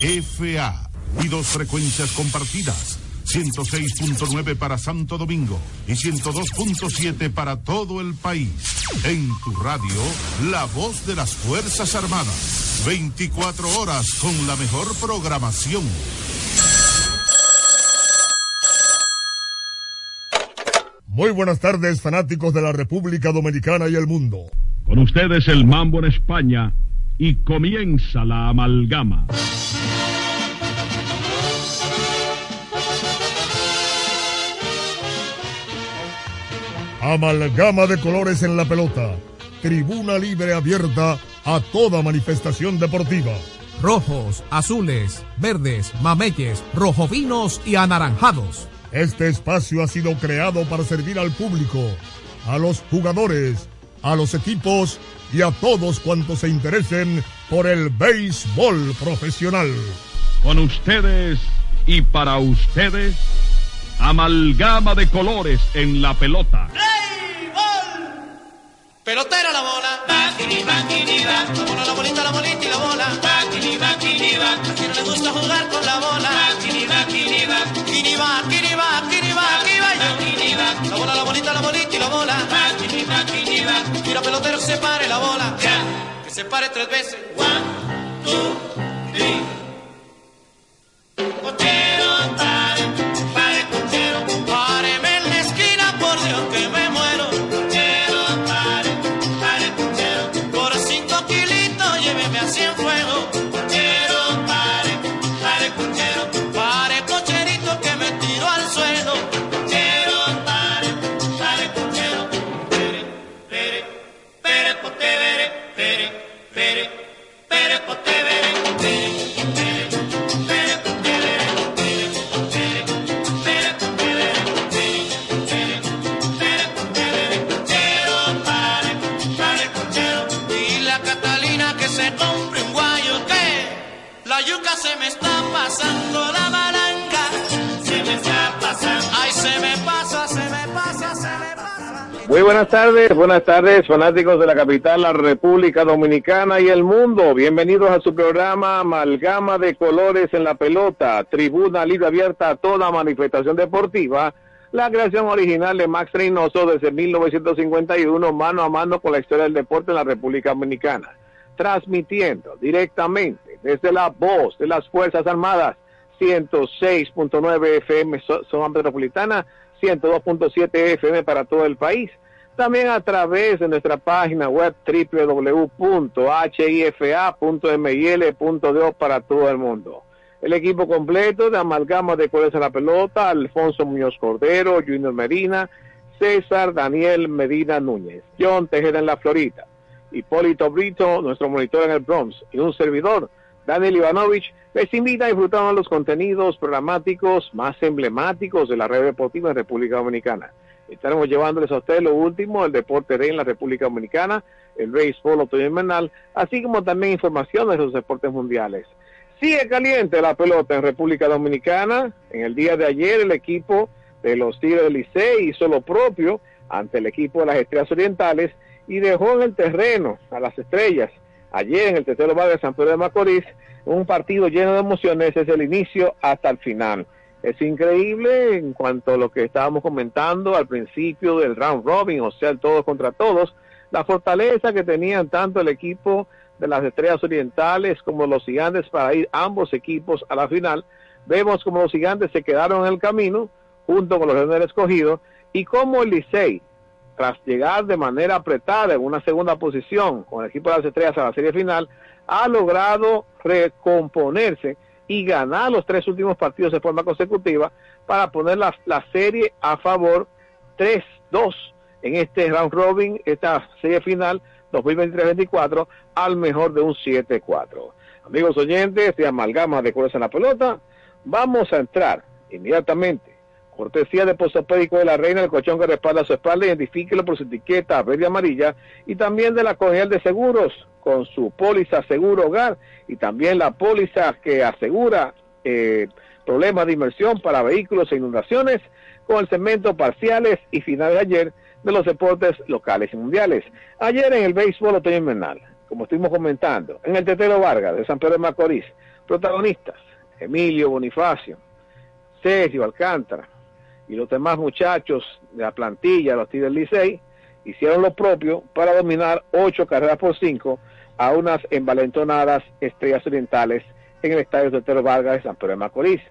FA y dos frecuencias compartidas. 106.9 para Santo Domingo y 102.7 para todo el país. En tu radio, la voz de las Fuerzas Armadas. 24 horas con la mejor programación. Muy buenas tardes, fanáticos de la República Dominicana y el mundo. Con ustedes el mambo en España y comienza la amalgama. Amalgama de colores en la pelota. Tribuna libre abierta a toda manifestación deportiva. Rojos, azules, verdes, mameyes, rojovinos y anaranjados. Este espacio ha sido creado para servir al público, a los jugadores, a los equipos y a todos cuantos se interesen por el béisbol profesional. Con ustedes y para ustedes, amalgama de colores en la pelota. Pelotera la bola. Bakini, bakini, ba. La bola, la bolita, la bolita y la bola. Bakini, bakini, ba. A quien no le gusta jugar con la bola. Bakini, bakini, ba. Kini va, kini va, kini va, kini va. Bakini, ba. La bola, la bolita, la bolita y la bola. Bakini, bakini, ba. Tira pelotero, se pare la bola. Ya. Que se pare tres veces. One, two, three. Muy buenas tardes, buenas tardes, fanáticos de la capital, la República Dominicana y el mundo. Bienvenidos a su programa Amalgama de Colores en la Pelota, tribuna libre abierta a toda manifestación deportiva. La creación original de Max Reynoso desde 1951, mano a mano con la historia del deporte en la República Dominicana. Transmitiendo directamente desde la voz de las Fuerzas Armadas, 106.9 FM zona metropolitana, 102.7 FM para todo el país. También a través de nuestra página web www.hifa.mil.do para todo el mundo. El equipo completo de amalgama de colores a la pelota, Alfonso Muñoz Cordero, Junior Medina, César Daniel Medina Núñez, John Tejeda en la Florida, Hipólito Brito, nuestro monitor en el Bronx, y un servidor, Daniel Ivanovich, les invita a disfrutar de los contenidos programáticos más emblemáticos de la red deportiva en República Dominicana. Estaremos llevándoles a ustedes lo último del deporte de en la República Dominicana, el béisbol otoño invernal, así como también información de los deportes mundiales. Sigue caliente la pelota en República Dominicana. En el día de ayer el equipo de los Tigres del Licey hizo lo propio ante el equipo de las Estrellas Orientales y dejó en el terreno a las Estrellas. Ayer en el tercero bar de San Pedro de Macorís, un partido lleno de emociones desde el inicio hasta el final. Es increíble en cuanto a lo que estábamos comentando al principio del round robin, o sea, el todos contra todos, la fortaleza que tenían tanto el equipo de las Estrellas Orientales como los Gigantes para ir ambos equipos a la final. Vemos como los Gigantes se quedaron en el camino junto con los Leones del Escogido y como el Licey, tras llegar de manera apretada en una segunda posición con el equipo de las Estrellas a la serie final, ha logrado recomponerse y ganar los tres últimos partidos de forma consecutiva para poner la, la serie a favor 3-2 en este round robin, esta serie final 2023-24 al mejor de un 7-4. Amigos oyentes de Amalgama de Colores en la Pelota, vamos a entrar inmediatamente. Cortesía de Postopédico de la Reina, el colchón que respalda su espalda, identifíquelo por su etiqueta verde y amarilla, y también de la Congel de Seguros, con su póliza Seguro Hogar, y también la póliza que asegura eh, problemas de inmersión para vehículos e inundaciones, con el segmento parciales y finales de ayer de los deportes locales y mundiales. Ayer en el béisbol otoño invernal, como estuvimos comentando, en el Tetero Vargas de San Pedro de Macorís, Protagonistas, Emilio Bonifacio, Sergio Alcántara y los demás muchachos de la plantilla los Tigres Licey hicieron lo propio para dominar ocho carreras por cinco a unas envalentonadas estrellas orientales en el estadio Tetero Vargas de San Pedro de Macorís.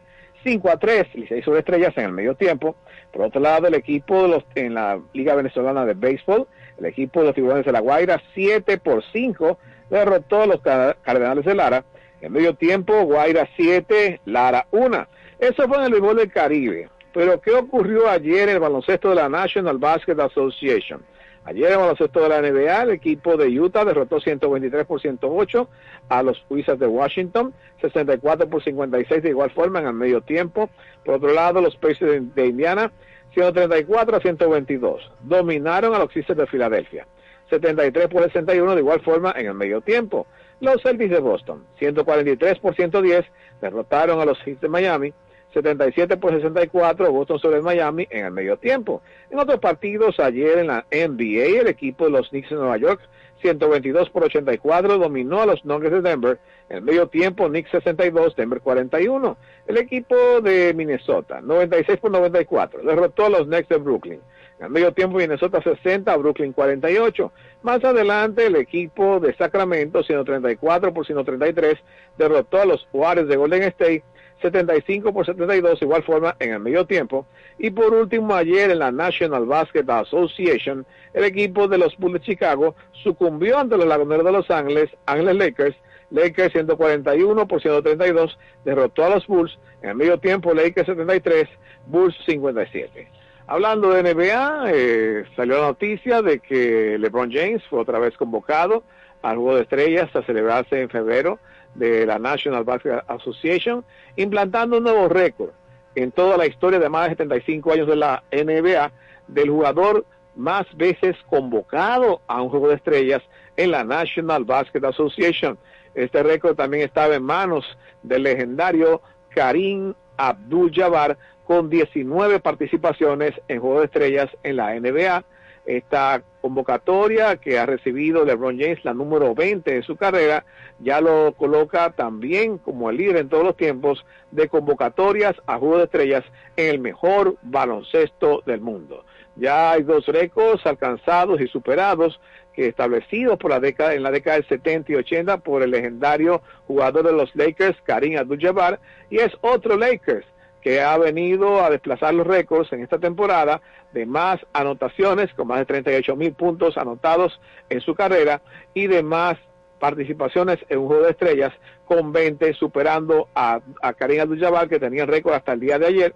5 a 3, Licey sobre estrellas en el medio tiempo. Por otro lado, el equipo de los, en la Liga Venezolana de Béisbol, el equipo de los Tiburones de la Guaira, 7 por 5, derrotó a los Cardenales de Lara. En medio tiempo, Guaira 7, Lara 1. Eso fue en el béisbol del Caribe. Pero, ¿qué ocurrió ayer en el baloncesto de la National Basket Association? Ayer en el baloncesto de la NBA, el equipo de Utah derrotó 123 por 108 a los Wizards de Washington, 64 por 56 de igual forma en el medio tiempo. Por otro lado, los Pacers de Indiana, 134 a 122, dominaron a los Sixers de Filadelfia, 73 por 61 de igual forma en el medio tiempo. Los Celtics de Boston, 143 por 110, derrotaron a los Heat de Miami, 77 por 64 Boston sobre Miami en el medio tiempo. En otros partidos, ayer en la NBA, el equipo de los Knicks de Nueva York, 122 por 84, dominó a los Nuggets de Denver. En el medio tiempo, Knicks 62, Denver 41. El equipo de Minnesota, 96 por 94, derrotó a los Knicks de Brooklyn. En el medio tiempo, Minnesota 60, Brooklyn 48. Más adelante, el equipo de Sacramento, 134 por 133, derrotó a los Warriors de Golden State 75 por 72, igual forma en el medio tiempo. Y por último, ayer en la National Basketball Association, el equipo de los Bulls de Chicago sucumbió ante los Laguneros de Los Ángeles, Ángeles Lakers. Lakers 141 por 132 derrotó a los Bulls. En el medio tiempo, Lakers 73, Bulls 57. Hablando de NBA, eh, salió la noticia de que LeBron James fue otra vez convocado al Juego de Estrellas a celebrarse en febrero de la National Basketball Association, implantando un nuevo récord en toda la historia de más de 75 años de la NBA del jugador más veces convocado a un juego de estrellas en la National Basketball Association. Este récord también estaba en manos del legendario Karim Abdul-Jabbar con 19 participaciones en Juego de Estrellas en la NBA esta convocatoria que ha recibido LeBron James, la número 20 de su carrera, ya lo coloca también como el líder en todos los tiempos de convocatorias a Juego de Estrellas en el mejor baloncesto del mundo. Ya hay dos récords alcanzados y superados que establecidos por la década, en la década del 70 y 80 por el legendario jugador de los Lakers, Karim Abdul-Jabbar, y es otro Lakers que ha venido a desplazar los récords en esta temporada de más anotaciones, con más de 38 mil puntos anotados en su carrera, y de más participaciones en un juego de estrellas, con 20, superando a, a Karim Abdul-Jabbar, que tenía récord hasta el día de ayer,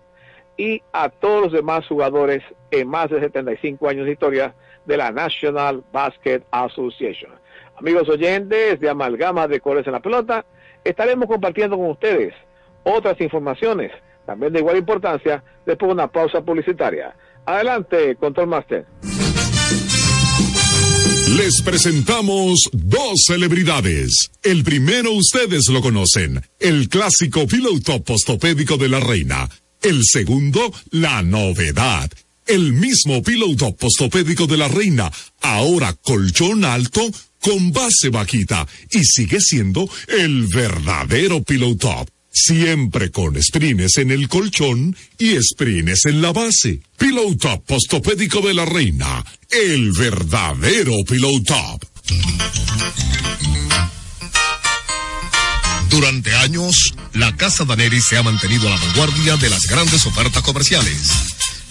y a todos los demás jugadores en más de 75 años de historia de la National Basket Association. Amigos oyentes de Amalgama de Colores en la Pelota, estaremos compartiendo con ustedes otras informaciones también de igual importancia, después de una pausa publicitaria. Adelante, Control Master. Les presentamos dos celebridades. El primero ustedes lo conocen, el clásico piloto postopédico de la reina. El segundo, la novedad. El mismo piloto postopédico de la reina, ahora colchón alto con base vaquita y sigue siendo el verdadero piloto Siempre con sprines en el colchón y sprines en la base. Pillow Top Postopédico de la Reina. El verdadero Pillow Top. Durante años, la Casa Daneri se ha mantenido a la vanguardia de las grandes ofertas comerciales.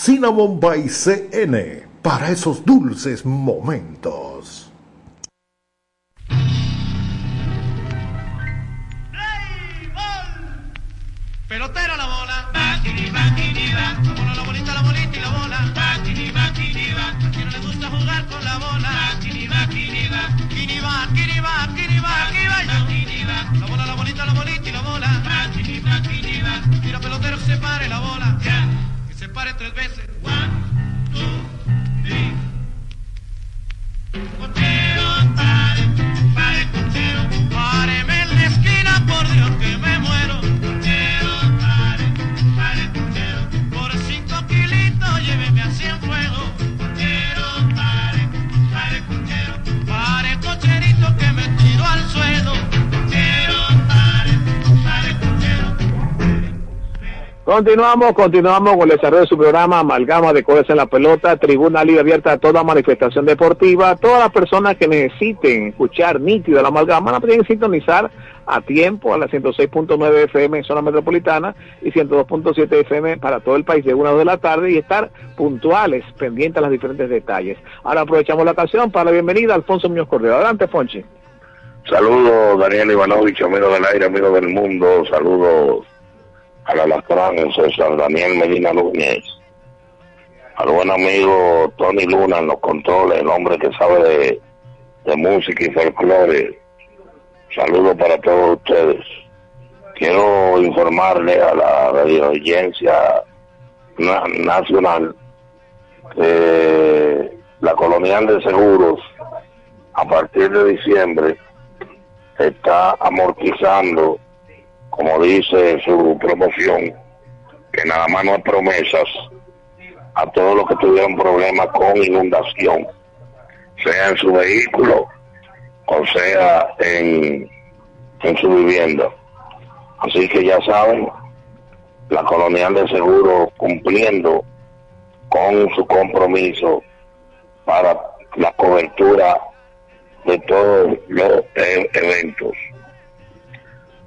Cinnamon by CN para esos dulces momentos. Pelotera la bola. Bakini, bakini, ba. La bola, la bolita, la bolita y la bola. Bakini, bakini, ba. A quien no le gusta jugar con la bola. Bakini, bakini, ba. Kini va, kini va, kini va, aquí va. La bola, la bolita, la bolita y la bola. Bakini, bakini, ba. Tira pelotero que se pare la bola. Pare tres veces. One, two, three. Cochero, pare, pare, cochero. Páreme Continuamos, continuamos con el desarrollo de su programa Amalgama de Codes en la Pelota, Tribuna Libre Abierta a toda manifestación deportiva. Todas las personas que necesiten escuchar nítido la amalgama la pueden sintonizar a tiempo a la 106.9 FM en zona metropolitana y 102.7 FM para todo el país de una de la tarde y estar puntuales, pendientes a los diferentes detalles. Ahora aprovechamos la ocasión para la bienvenida a Alfonso Muñoz Cordero. Adelante, Fonchi. Saludos, Daniel Ivanovich, amigo del aire, amigo del mundo. Saludos al alacrán, César Daniel Medina Núñez. Al buen amigo Tony Luna en los controles, el hombre que sabe de, de música y folclore. Saludos para todos ustedes. Quiero informarle a la radio nacional que la colonial de seguros a partir de diciembre está amortizando, como dice su promoción, que nada más no hay promesas a todos los que tuvieron problemas con inundación, sea en su vehículo o sea en, en su vivienda. Así que ya saben, la colonial de seguro cumpliendo con su compromiso para la cobertura de todos los eventos.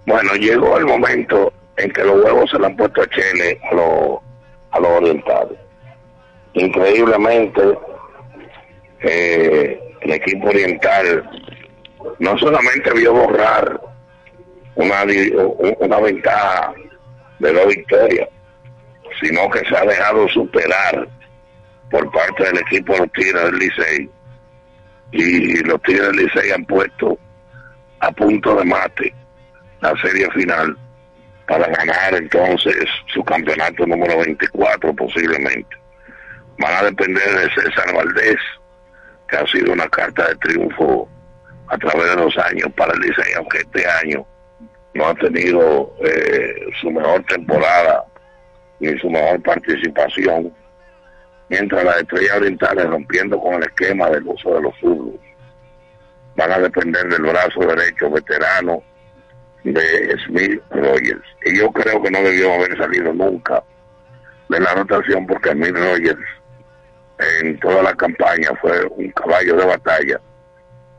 Bueno, llegó el momento en que los huevos se le han puesto a Chile a los a los orientales. Increíblemente, eh, el equipo oriental no solamente vio borrar una, una ventaja de dos victorias, sino que se ha dejado superar por parte del equipo de los Tigres del Licey. Y los Tigres del Licey han puesto a punto de mate la serie final para ganar entonces su campeonato número 24 posiblemente. Van a depender de César Valdés, que ha sido una carta de triunfo a través de los años para el Licey, aunque este año no ha tenido eh, su mejor temporada ni su mejor participación, mientras las estrellas orientales rompiendo con el esquema del uso de los zurdos. van a depender del brazo derecho veterano de Smith Rogers. Y yo creo que no debió haber salido nunca de la rotación porque Smith Rogers en toda la campaña fue un caballo de batalla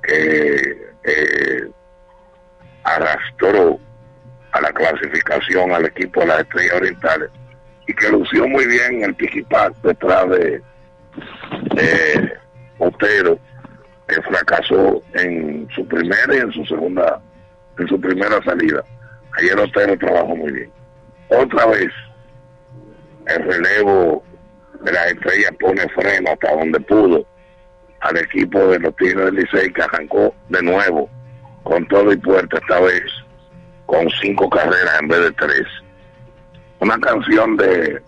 que eh, arrastró a la clasificación al equipo de las Estrellas Orientales y que lució muy bien en el piquipac detrás de eh, Otero que fracasó en su primera y en su segunda en su primera salida. Ayer Otero trabajó muy bien. Otra vez el relevo de las estrellas pone freno hasta donde pudo al equipo de los Tigres del Licey que arrancó de nuevo con todo y puerta esta vez con cinco carreras en vez de tres. Una canción de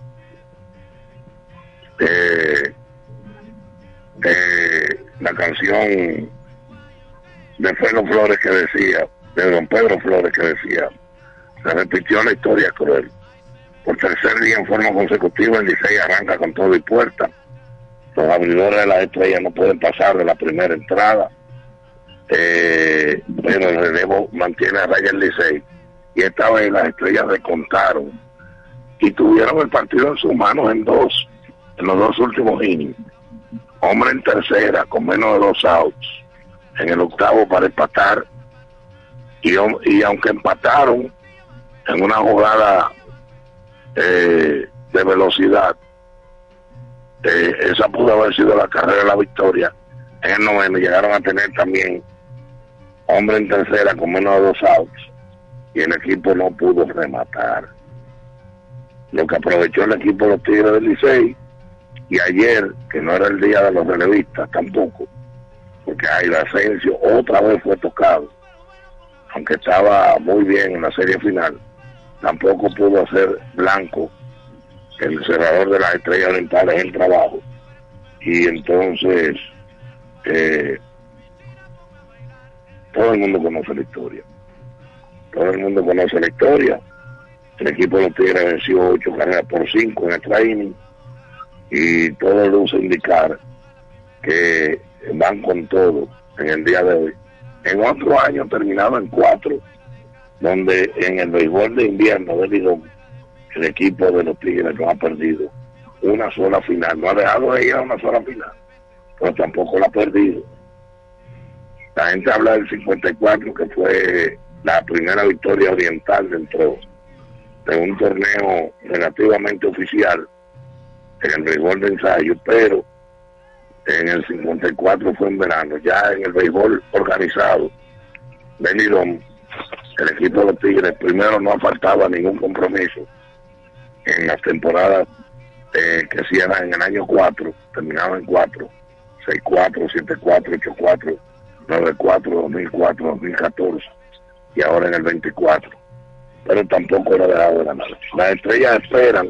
la canción de Pedro Flores que decía de don Pedro Flores que decía se repitió la historia cruel. Por tercer día en forma consecutiva el Licey arranca con todo y puerta. Los abridores de las estrellas no pueden pasar de la primera entrada. Eh, pero el relevo mantiene a raya el Licey. Y esta vez las estrellas recontaron y tuvieron el partido en sus manos en dos en los dos últimos innings. Hombre en tercera con menos de dos outs. En el octavo para empatar y, aunque empataron en una jugada eh, de velocidad eh, esa pudo haber sido la carrera de la victoria. En el noveno llegaron a tener también hombre en tercera con menos de dos outs. Y el equipo no pudo rematar. Lo que aprovechó el equipo de los Tigres del Licey y ayer, que no era el día de los relevistas tampoco, porque Aida Asensio otra vez fue tocado, aunque estaba muy bien en la serie final, tampoco pudo hacer blanco el cerrador de las estrellas orientales el trabajo. Y entonces, eh, todo el mundo conoce la historia. Todo el mundo conoce la historia. El equipo de los Tigres venció ocho carreras por cinco en el training y todo luce indicar que van con todo en el día de hoy. En otro año terminado en cuatro, donde en el béisbol de invierno de Lidón, el equipo de los Tigres no ha perdido una sola final, no ha dejado de ir a una sola final, pero tampoco la ha perdido. La gente habla del 54, que fue la primera victoria oriental dentro de un torneo relativamente oficial en el béisbol de ensayo, pero en el 54 fue en verano, ya en el béisbol organizado Lidón, el equipo de los Tigres primero no faltaba ningún compromiso en las temporadas eh, que hacían en el año 4, terminaba en 4, 6-4, 7-4, 8-4, 9-4, 2004, 2014 y ahora en el 24. Pero tampoco era dejado de ganar. Las estrellas esperan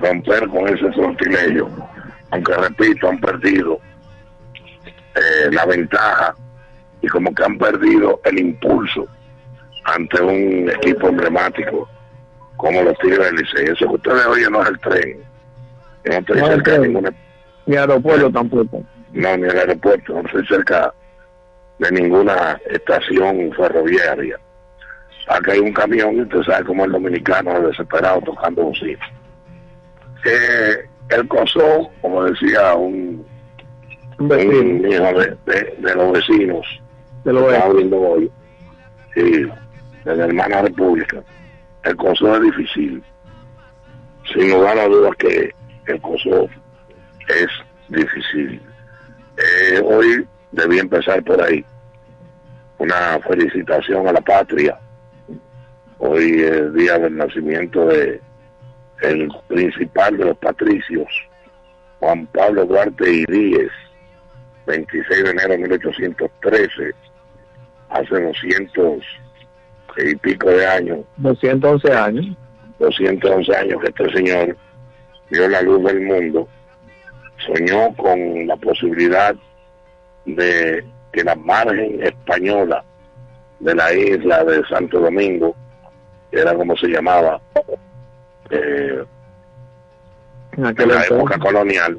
romper con ese sortilegio, aunque repito, han perdido eh, la ventaja y como que han perdido el impulso ante un equipo emblemático como los Tigres del Licey. Eso que ustedes oyen no es el tren. Yo no estoy No, cerca de ninguna... Ni aeropuerto tampoco. No, ni el aeropuerto, no estoy cerca de ninguna estación ferroviaria. Acá hay un camión y usted sabe cómo el dominicano es desesperado tocando bocina. Eh, el COSO, como decía un, Un vecino. de, de- de los vecinos, De lo que es. estaba abriendo hoy, sí, de la hermana república, el COSO es difícil. Sin lugar a dudas que el COSO es difícil. Eh, hoy debí empezar por ahí. Una felicitación a la patria. Hoy es día del nacimiento de el principal de los patricios, Juan Pablo Duarte y Díez, 26 de enero de 1813, hace 200 y pico de años, 211 años. 211 años que este señor vio la luz del mundo, soñó con la posibilidad de que la margen española de la isla de Santo Domingo, que era como se llamaba eh, En la época colonial,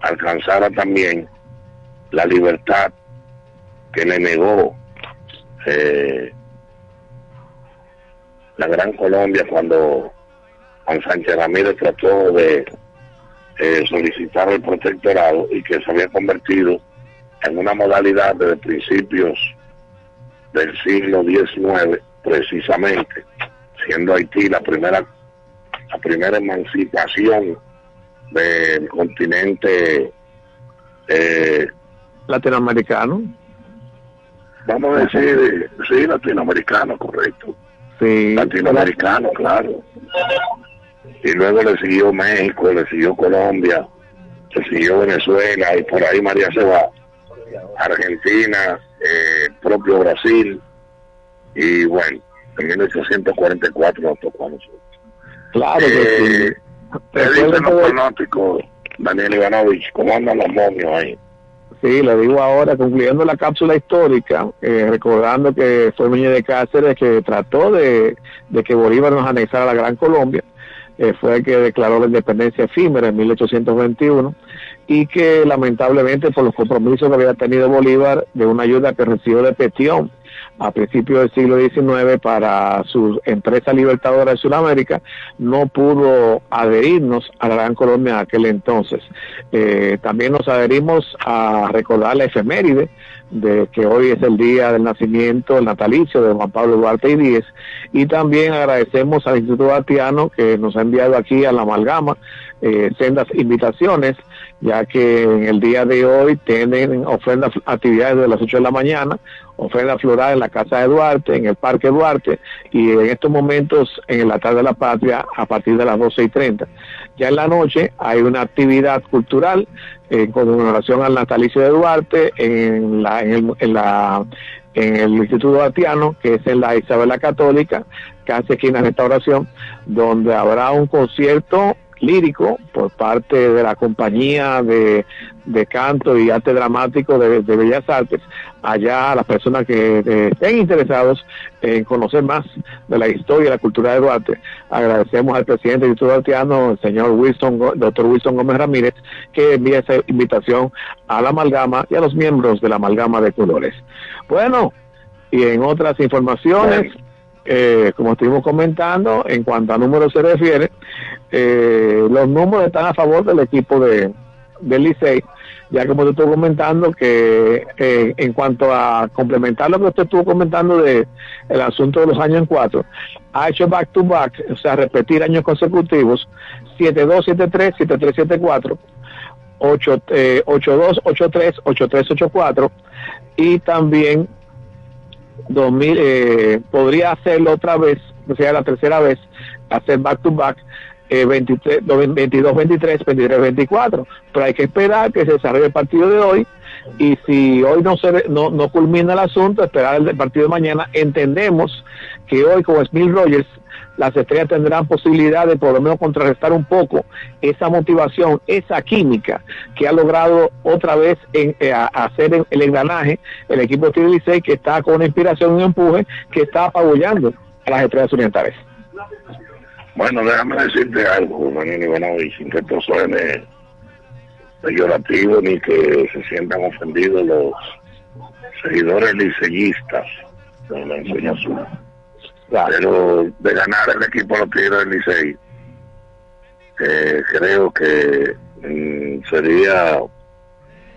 alcanzara también la libertad que le negó eh, la Gran Colombia cuando Juan Sánchez Ramírez trató de eh, solicitar el protectorado y que se había convertido en una modalidad desde principios del siglo XIX, precisamente, siendo Haití la primera, la primera emancipación del continente eh, latinoamericano. Vamos a decir, sí, latinoamericano, correcto. Sí. Latinoamericano, claro. Y luego le siguió México, le siguió Colombia, le siguió Venezuela y por ahí María se va. Argentina, eh, propio Brasil y bueno, en 1844 nos tocó a nosotros. Claro que Eh, sí. ¿Qué Recuerden dicen los que- pronósticos, Daniel Ivanovich? ¿Cómo andan los momios ahí? Sí, le digo ahora, concluyendo la cápsula histórica, eh, recordando que fue Núñez de Cáceres que trató de, de que Bolívar nos anexara la Gran Colombia, eh, fue el que declaró la independencia efímera en 1821 y que lamentablemente por los compromisos que había tenido Bolívar de una ayuda que recibió de Petión a principios del siglo XIX para su empresa libertadora de Sudamérica, no pudo adherirnos a la Gran Colombia en aquel entonces. Eh, también nos adherimos a recordar la efeméride de que hoy es el día del nacimiento, el natalicio de Juan Pablo Duarte y Díez, y también agradecemos al Instituto Batiano que nos ha enviado aquí a la amalgama eh, sendas invitaciones, ya que en el día de hoy tienen ofrendas, actividades de las 8 de la mañana, ofrenda floral en la Casa de Duarte, en el Parque Duarte, y en estos momentos en el altar de la patria a partir de las 12 y 30. Ya en la noche hay una actividad cultural en conmemoración al natalicio de Duarte en la, en el, en la en el Instituto Batiano, que es en la Isabela Católica, casi esquina Restauración, donde habrá un concierto lírico por parte de la compañía de, de canto y arte dramático de, Bellas Artes. Allá las personas que eh, estén interesados en conocer más de la historia y la cultura de Duarte, agradecemos al presidente del Instituto Duarteano, el señor Wilson, doctor Wilson Gómez Ramírez, que envía esa invitación a la amalgama y a los miembros de la amalgama de colores. Bueno, y en otras informaciones, eh, como estuvimos comentando, en cuanto a números se refiere, eh, los números están a favor del equipo de del Licey, ya como te estuvo comentando que eh, en cuanto a complementar lo que usted estuvo comentando de el asunto de los años en cuatro, ha hecho back to back, o sea, repetir años consecutivos, 7273, 7374, 8, eh, 8283, 8384 y también 2000, eh, podría hacerlo otra vez, o sea, la tercera vez, hacer back to back, eh, 23, 22, 23, 23, 24. Pero hay que esperar que se desarrolle el partido de hoy y si hoy no se no, no culmina el asunto, esperar el partido de mañana. Entendemos que hoy con Smith Rogers las estrellas tendrán posibilidad de por lo menos contrarrestar un poco esa motivación, esa química que ha logrado otra vez en, eh, hacer el, engranaje el equipo de Tigre Licey que está con una inspiración y un empuje que está apabullando a las estrellas orientales. Bueno, déjame decirte algo, Daniel Ivanovich, sin que esto suene peyorativo ni que se sientan ofendidos los seguidores liceístas de la enseña Pero de ganar el equipo los Tigres del Licey, eh, creo que mm, sería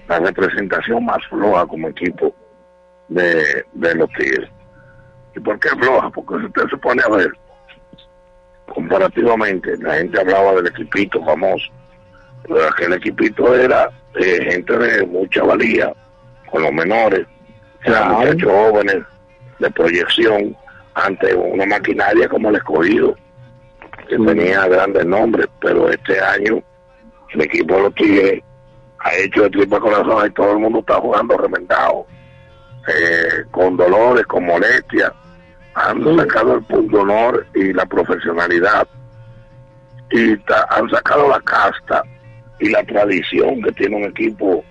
la representación más floja como equipo de, de los Tigres. ¿Y por qué floja? Porque si usted se pone a ver, comparativamente, la gente hablaba del equipito famoso, pero aquel equipito era eh, gente de mucha valía, con los menores, eran muchachos jóvenes de proyección ante una maquinaria como el escogido, que tenía grandes nombres, pero este año el equipo de los Tigres ha hecho de tripa corazón y todo el mundo está jugando remendado, eh, con dolores, con molestias, han sacado el punto honor y la profesionalidad y ta- han sacado la casta y la tradición que tiene un equipo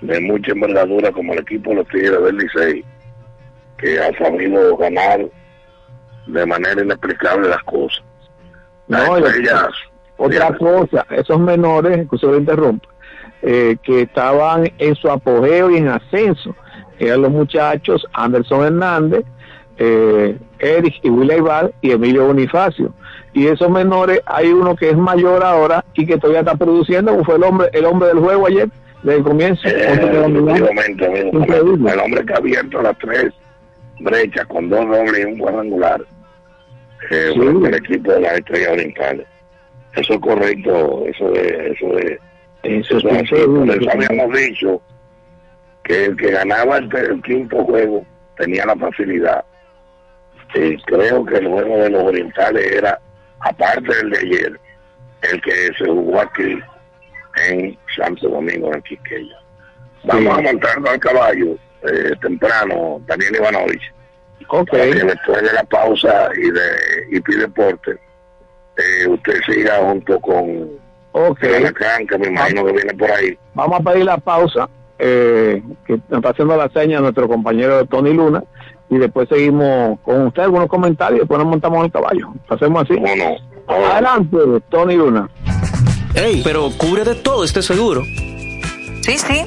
de mucha envergadura como el equipo de los Tigres del Licey que ha sabido ganar de manera inexplicable las cosas. Las No, estrellas, Otra cosa, esos menores, que lo interrumpa, eh, que estaban en su apogeo y en ascenso eran los muchachos Anderson Hernández, eh, Eric y Willy y Emilio Bonifacio. Y esos menores, hay uno que es mayor ahora y que todavía está produciendo, fue el hombre, el hombre del juego ayer, desde el comienzo. Eh, el hombre que ha abierto las tres brechas con dos dobles y un cuadrangular eh, Sí. el equipo de las estrellas orientales. Eso es correcto, eso de, eso de, Eso es eso es así. Por eso habíamos dicho que el que ganaba el, el quinto juego tenía la facilidad. Y creo que el juego de los orientales era, aparte del de ayer, el que se jugó aquí en Santo Domingo, en Quiqueya. Vamos a montarnos al caballo eh, temprano, Daniel Ivanovich. Ok. Para que después de la pausa y de y pide deporte, eh, usted siga junto con Ok. el Alacrán, que me imagino que viene por ahí. Vamos a pedir la pausa, eh, que está haciendo la seña nuestro compañero Tony Luna, y después seguimos con usted algunos comentarios y después nos montamos en el caballo. Hacemos así. Adelante, Tony Luna. Ey, pero cubre de todo este seguro. Sí, sí,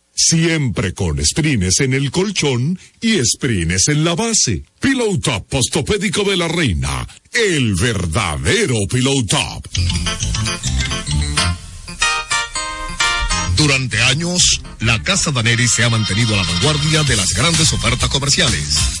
Siempre con sprines en el colchón y sprines en la base. Pillow Top postopédico de la reina. El verdadero Pillow Top. Durante años, la Casa Daneri se ha mantenido a la vanguardia de las grandes ofertas comerciales.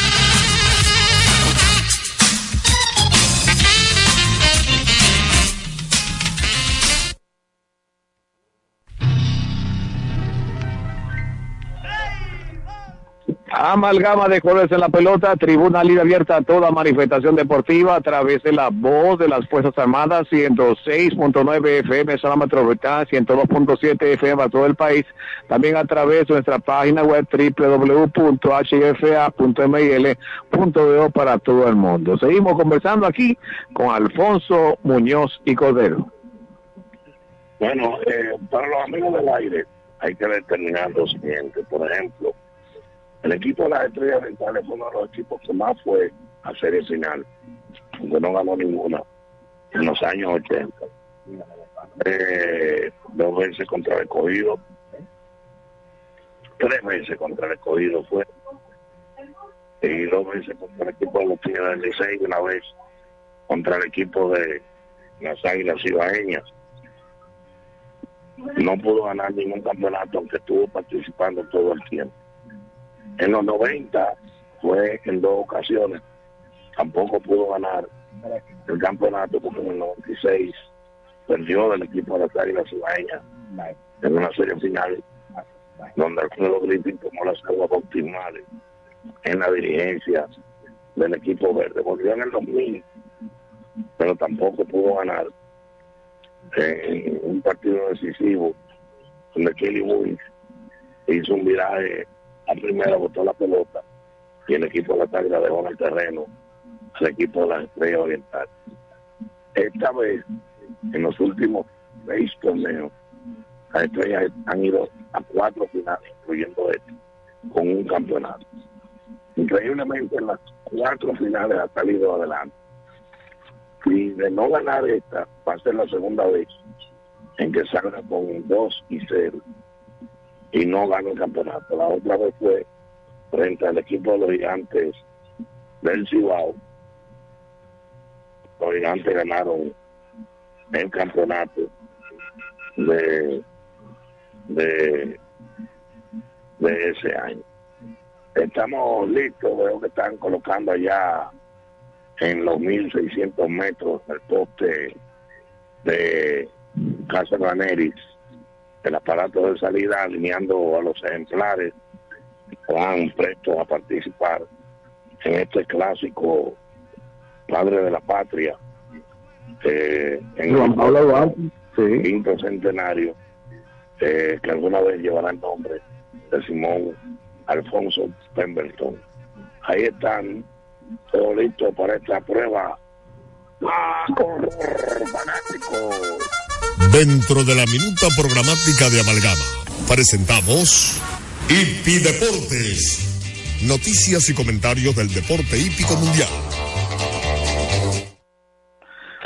Amalgama de colores en la pelota, tribuna libre abierta a toda manifestación deportiva a través de la voz de las Fuerzas Armadas, 106.9 FM, zona metropolitana, 102.7 FM a todo el país. También a través de nuestra página web www.hfa.mil.do para todo el mundo. Seguimos conversando aquí con Alfonso Muñoz y Cordero. Bueno, eh, para los amigos del aire hay que determinar lo siguiente. Por ejemplo, el equipo de las Estrellas Orientales fue uno de los equipos que más fue a serie final, aunque no ganó ninguna en los años 80. Eh, dos veces contra el escogido, tres veces contra el escogido fue, y dos veces contra el equipo de los Tigres del Licey y una vez contra el equipo de las Águilas Ibaeñas no pudo ganar ningún campeonato, aunque estuvo participando todo el tiempo. En los 90 fue en dos ocasiones, tampoco pudo ganar el campeonato porque en el 96 perdió del equipo de las Águilas Ibaeñas en una serie final donde Alfredo Griffin tomó las aguas bautismales en la dirigencia del equipo verde. Volvió en el 2000, pero tampoco pudo ganar en un partido decisivo donde Kelly Woods hizo un viraje a primera, botó la pelota y el equipo de la Águila dejó en el terreno al equipo de las Estrellas Orientales. Esta vez en los últimos seis torneos, las estrellas han ido a cuatro finales, incluyendo este, con un campeonato. Increíblemente en las cuatro finales ha salido adelante. Y de no ganar esta, va a ser la segunda vez en que salga con 2 y 0 y no gana el campeonato. La otra vez fue frente al equipo de los gigantes del Cibao. Los gigantes ganaron el campeonato de, de, de ese año. Estamos listos, veo que están colocando allá en los 1600 metros el poste de Casa Raneris, el aparato de salida alineando a los ejemplares que están prestos a participar en este clásico Padre de la Patria eh, en Juan Pablo Duarte, sí. quinto centenario eh, que alguna vez llevará el nombre de Simón Alfonso Pemberton. Ahí están todos listos para esta prueba. ¡Ah, horror fanático! Dentro de la minuta programática de Amalgama, presentamos Hipi Deportes. Noticias y comentarios del deporte hípico mundial.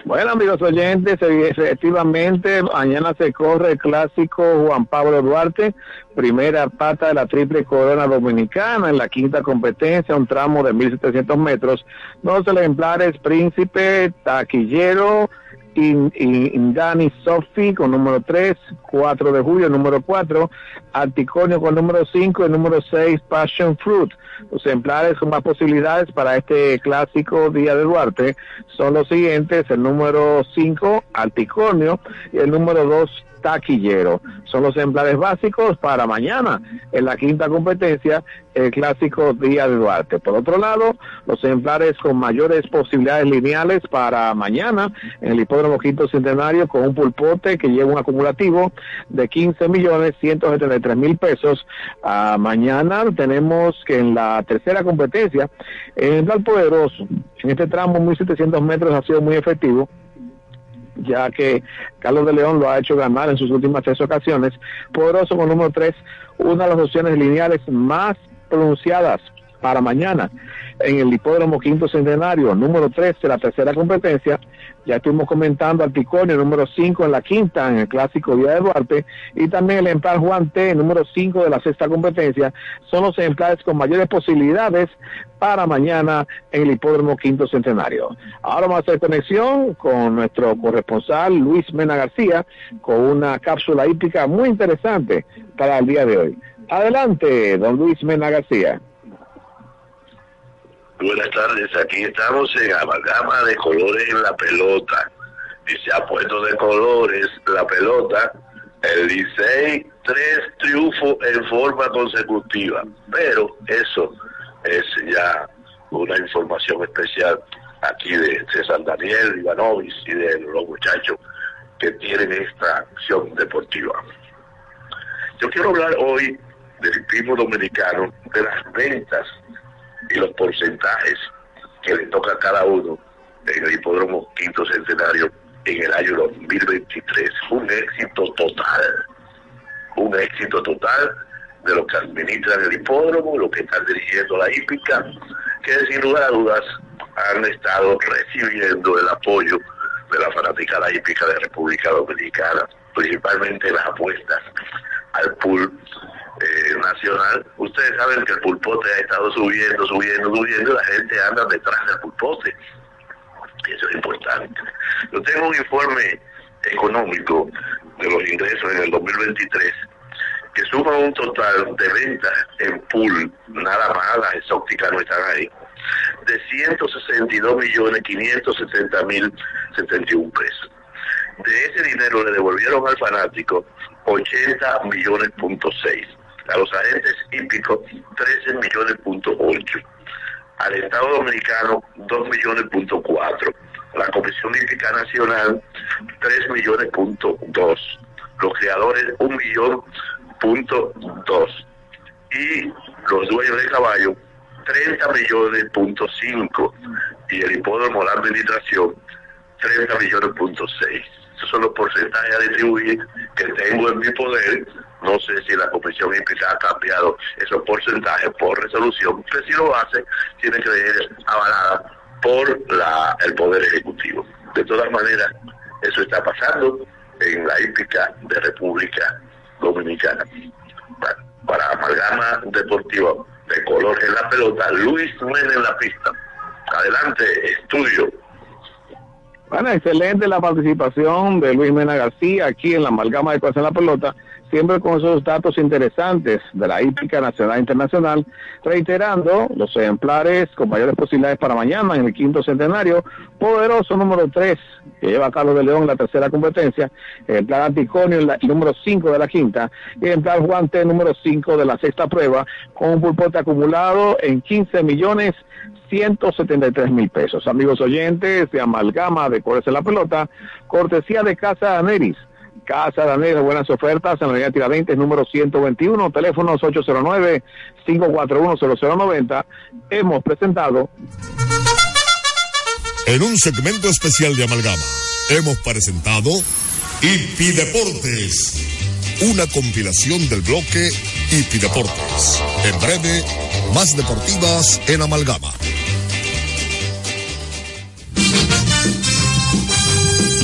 Bueno, amigos oyentes, eh, efectivamente, mañana se corre el clásico Juan Pablo Duarte, primera pata de la triple corona dominicana en la quinta competencia, un tramo de 1.700 metros, dos ejemplares, Príncipe, Taquillero, In- In- Indani Sofi con número 3, 4 de julio, número 4, Anticonio con número 5 y número 6, Passion Fruit. Los ejemplares con más posibilidades para este clásico Día de Duarte son los siguientes, el número 5, Anticonio, y el número 2, Taquillero. Son los ejemplares básicos para mañana en la quinta competencia, el clásico Día de Duarte. Por otro lado, los ejemplares con mayores posibilidades lineales para mañana en el hipódromo Quinto Centenario con un pulpote que lleva un acumulativo de 15 millones 173 mil pesos. Ah, mañana tenemos que en la tercera competencia, el ejemplar poderoso, en este tramo 1700 metros ha sido muy efectivo ya que Carlos de León lo ha hecho ganar en sus últimas tres ocasiones. Poderoso con número 3, una de las opciones lineales más pronunciadas para mañana en el hipódromo quinto centenario, número 3 de la tercera competencia. Ya estuvimos comentando al Piconio, número 5 en la quinta, en el clásico Día de Duarte, y también el ejemplar Juan T, número 5 de la sexta competencia, son los ejemplares con mayores posibilidades para mañana en el hipódromo quinto centenario. Ahora vamos a hacer conexión con nuestro corresponsal Luis Mena García, con una cápsula hípica muy interesante para el día de hoy. Adelante, don Luis Mena García. Buenas tardes, aquí estamos en amalgama de colores en la pelota. Y se ha puesto de colores la pelota. El Licey, tres triunfos en forma consecutiva. Pero eso es ya una información especial aquí de César Daniel Ivanovis y de los muchachos que tienen esta acción deportiva. Yo quiero hablar hoy del primo dominicano, de las ventas y los porcentajes que le toca a cada uno en el hipódromo quinto centenario en el año 2023. Un éxito total, un éxito total de los que administran el hipódromo, los que están dirigiendo la hípica, que sin lugar dudas han estado recibiendo el apoyo de la fanaticada hípica de República Dominicana, principalmente las apuestas al pool eh, nacional. Ustedes saben que el pulpote ha estado subiendo, subiendo, subiendo, y la gente anda detrás del pulpote. Eso es importante. Yo tengo un informe económico de los ingresos en el 2023 que suma un total de ventas en pool, nada más, las exóticas no están ahí, de 162 millones 570 mil 71 pesos. De ese dinero le devolvieron al fanático 80 millones punto 6, a los agentes hípicos 13 millones punto 8, al Estado Dominicano 2 millones punto 4, la Comisión Hípica Nacional 3 millones punto 2, los creadores 1 millón punto 2 y los dueños de caballo 30 millones punto 5 y el hipódromo la administración 30 millones punto 6 Esos son los porcentajes a distribuir que tengo en mi poder. No sé si la Comisión Hípica ha cambiado esos porcentajes por resolución, que si lo hace, tiene que ser avalada por el Poder Ejecutivo. De todas maneras, eso está pasando en la hípica de República Dominicana. Para, para Amalgama Deportiva de color en la pelota, Luis Mena en la pista. Adelante, estudio. Bueno, excelente la participación de Luis Mena García aquí en la amalgama de cosas en la pelota, siempre con esos datos interesantes de la hípica nacional e internacional, reiterando los ejemplares con mayores posibilidades para mañana en el quinto centenario, poderoso número 3 que lleva Carlos de León en la tercera competencia, ejemplar Anticonio el número 5 de la quinta, y ejemplar Juan T número 5 de la sexta prueba, con un pulpote acumulado en 15 millones 173 mil pesos. Amigos oyentes de Amalgama de Corres en la Pelota, cortesía de Casa Aneris. Casa Aneris, buenas ofertas en la línea Tiradentes número 121, teléfonos 809-541-0090. Hemos presentado. En un segmento especial de Amalgama, hemos presentado Hipi Deportes, una compilación del bloque Hipi Deportes. En breve, más deportivas en Amalgama.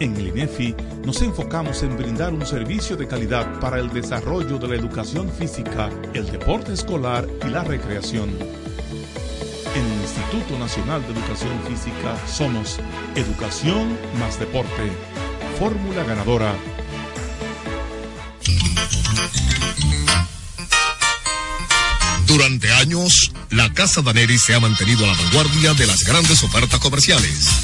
En el INEFI nos enfocamos en brindar un servicio de calidad para el desarrollo de la educación física, el deporte escolar y la recreación. En el Instituto Nacional de Educación Física somos Educación más Deporte. Fórmula ganadora. Durante años, la Casa Daneri se ha mantenido a la vanguardia de las grandes ofertas comerciales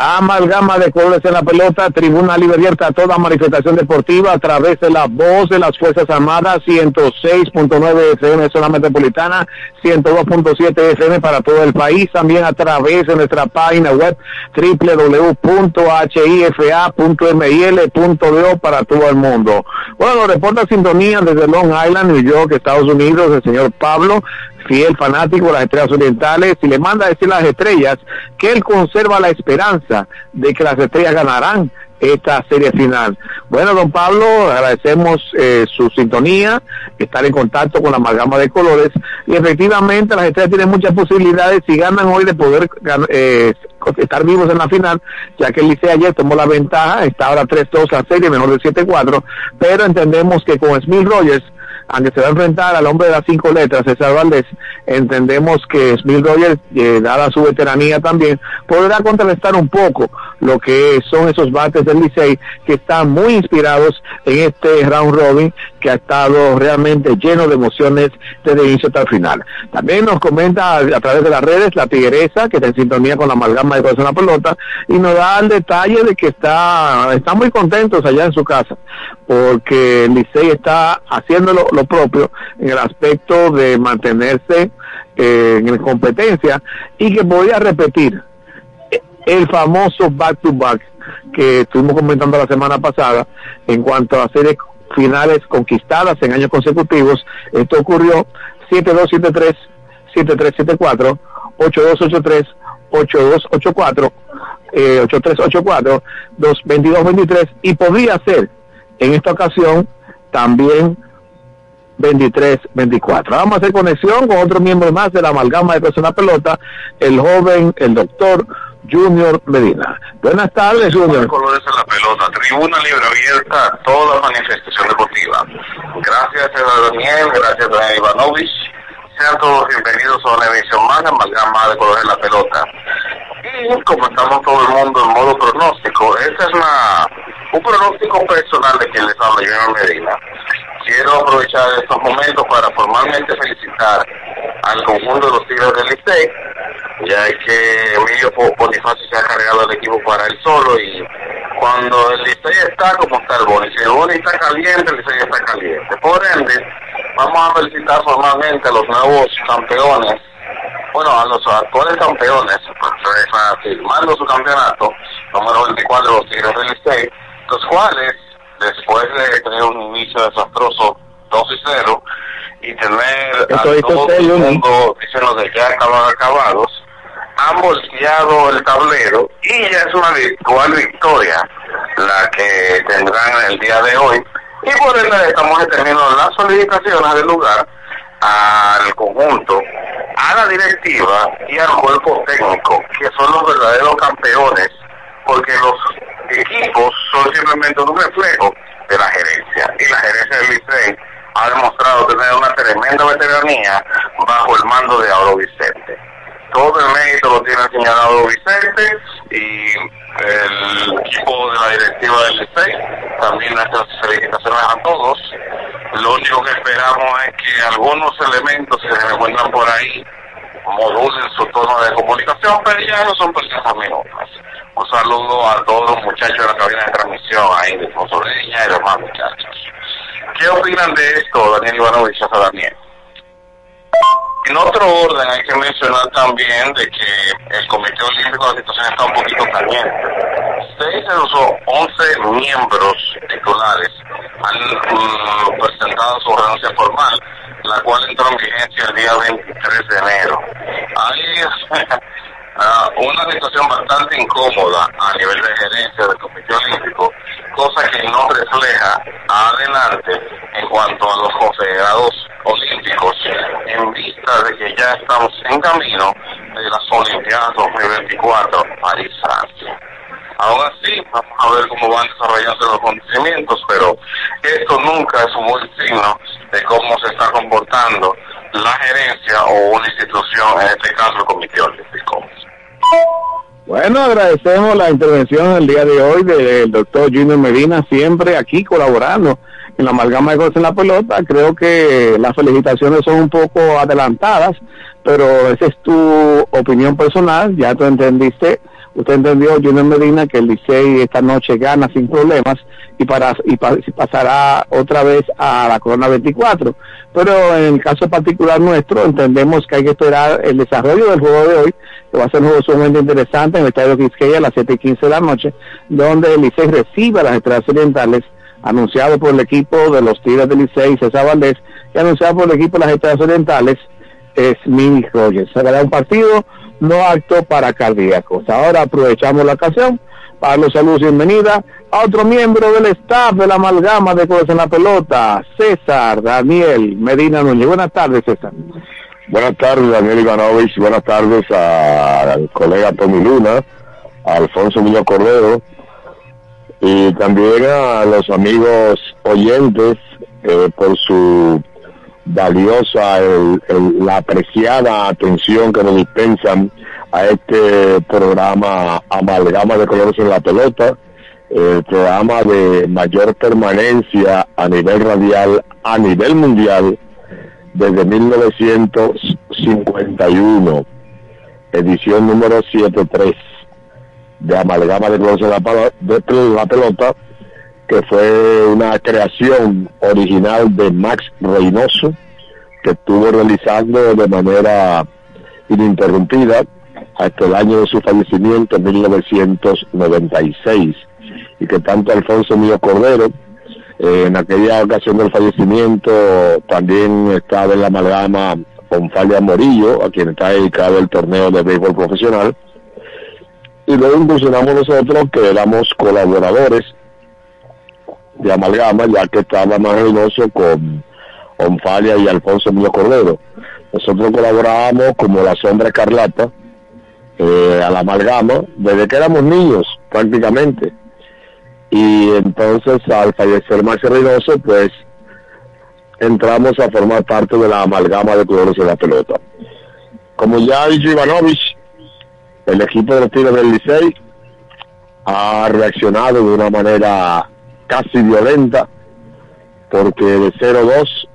Amalgama de colores en la pelota, tribuna libre abierta a toda manifestación deportiva a través de la voz de las Fuerzas Armadas, 106.9 FM zona metropolitana, 102.7 FM para todo el país, también a través de nuestra página web www.hifa.mil.do para todo el mundo. Bueno, reporta sintonía desde Long Island, New York, Estados Unidos, el señor Pablo, fiel fanático de las estrellas orientales, y le manda a decir a las estrellas que él conserva la esperanza de que las estrellas ganarán esta serie final. Bueno, don Pablo, agradecemos eh, su sintonía, estar en contacto con la amalgama de colores y efectivamente las estrellas tienen muchas posibilidades si ganan hoy de poder eh, estar vivos en la final, ya que el Licey ayer tomó la ventaja, está ahora 3-2 la serie, mejor de 7-4, pero entendemos que con Smith Rogers aunque se va a enfrentar al hombre de las cinco letras, César Valdés, entendemos que Smith Rogers, eh, dada su veteranía también, podrá contrarrestar un poco lo que son esos bates del Licey que están muy inspirados en este round robin que ha estado realmente lleno de emociones desde el inicio hasta el final. También nos comenta a, través de las redes la tigresa que está en sintonía con la amalgama de corazón la pelota y nos da el detalle de que está, está muy contentos allá en su casa porque el Licey está haciendo lo, propio en el aspecto de mantenerse eh, en competencia y que podría repetir el famoso back to back que estuvimos comentando la semana pasada en cuanto a series finales conquistadas en años consecutivos. Esto ocurrió 7273, 7374, 8283, 8284, eh, 8384, 2223 y podría ser en esta ocasión también 23-24. Vamos a hacer conexión con otro miembro más de la amalgama de Persona Pelota, el joven, el doctor Junior Medina. Buenas tardes, Junior. colores en la pelota, tribuna libre abierta a toda manifestación deportiva. Gracias a Daniel, gracias a Daniel Ivanovich. Sean todos bienvenidos a una edición más de Amalgama de Colores en la Pelota. Y como estamos todo el mundo en modo pronóstico, este es una, un pronóstico personal de quien les habla, Junior Medina. Quiero aprovechar estos momentos para formalmente felicitar al conjunto de los Tigres del Licey, ya que Emilio Bonifacio se ha cargado el equipo para él solo y cuando el Licey está como está el Boni, si el Boni está caliente, el Licey está caliente. Por ende, vamos a felicitar formalmente a los nuevos campeones, bueno, a los actuales campeones, para firmando su campeonato, número 24 de los Tigres del Licey, los cuales, después de tener un inicio desastroso 2 y 0, y tener Eso a todo el mundo diciendo de que ya estaban acabados, han volteado el tablero y ya es una virtual victoria la que tendrán el día de hoy. Y por ende estamos determinando las solicitaciones del lugar al conjunto, a la directiva y al cuerpo técnico, que son los verdaderos campeones, porque los equipos son simplemente un reflejo de la gerencia. Y la gerencia del Licey ha demostrado tener una tremenda veteranía bajo el mando de Auro Vicente. Todo el mérito lo tiene el señor Auro Vicente y el equipo de la directiva del Licey. También nuestras felicitaciones a todos. Lo único que esperamos es que algunos elementos se encuentran por ahí modulen su tono de comunicación, pero ya no son personas minutos. Un saludo a todos los muchachos de la cabina de transmisión ahí de Fonsoreña y demás muchachos. ¿Qué opinan de esto, Daniel Ivanovich? A Daniel. En otro orden hay que mencionar también de que el Comité Olímpico la situación está un poquito caliente. Seis de los 11 miembros titulares han mm, presentado su renuncia formal, la cual entró en vigencia el día 23 de enero. Hay ah, una situación bastante incómoda a nivel de gerencia del Comité Olímpico, cosa que no refleja adelante en cuanto a los confederados olímpicos en vista de que ya estamos en camino de las Olimpiadas 2024 París, Francia. Aún así, vamos a ver cómo van desarrollándose los acontecimientos, pero esto nunca es un buen signo de cómo se está comportando la gerencia o una institución, en este caso el Comité Olímpico. Bueno, agradecemos la intervención el día de hoy del doctor Junior Medina, siempre aquí colaborando en la amalgama de cosas en la pelota. Creo que las felicitaciones son un poco adelantadas, pero esa es tu opinión personal, ya tú entendiste, usted entendió, Junior Medina, que el Licey esta noche gana sin problemas y, para, y, pa- pasará otra vez a la Corona 24. Pero en el caso particular nuestro, entendemos que hay que esperar el desarrollo del juego de hoy, que va a ser un juego sumamente interesante en el Estadio Quisqueya a las 7 y 15 de la noche, donde el Licey recibe a las Estrellas Orientales, anunciado por el equipo de los Tigres del Licey, César Valdés, y anunciado por el equipo de las Estrellas Orientales, es Mini Rogers. Será un partido no apto para cardíacos. Ahora aprovechamos la ocasión para los saludos y bienvenida a otro miembro del staff de la amalgama de Colores en la Pelota, César Daniel Medina Núñez. Buenas tardes, César. Buenas tardes, Daniel Ivanovich. Buenas tardes al colega Tommy Luna, a Alfonso Muñoz Cordero y también a los amigos oyentes eh, por su valiosa, el- la apreciada atención que nos dispensan a este programa Amalgama de Colores en la Pelota, el programa de mayor permanencia a nivel radial, a nivel mundial, desde 1951, edición número 73 de Amalgama de Palo- de la Pelota, que fue una creación original de Max Reynoso, que estuvo realizando de manera ininterrumpida hasta el año de su fallecimiento en 1996 y que tanto Alfonso Mío Cordero eh, en aquella ocasión del fallecimiento también estaba en la amalgama con Falia Morillo a quien está dedicado el torneo de béisbol profesional. Y luego incursionamos nosotros que éramos colaboradores de amalgama ya que estaba más Reynoso con Onfalia y Alfonso Mío Cordero. Nosotros colaborábamos como la sombra escarlata eh, a la amalgama desde que éramos niños prácticamente y entonces al fallecer Max Reynoso pues entramos a formar parte de la amalgama de colores de la pelota. Como ya dicho Ivanovich el equipo de los Tigres del Licey ha reaccionado de una manera casi violenta porque de 0-2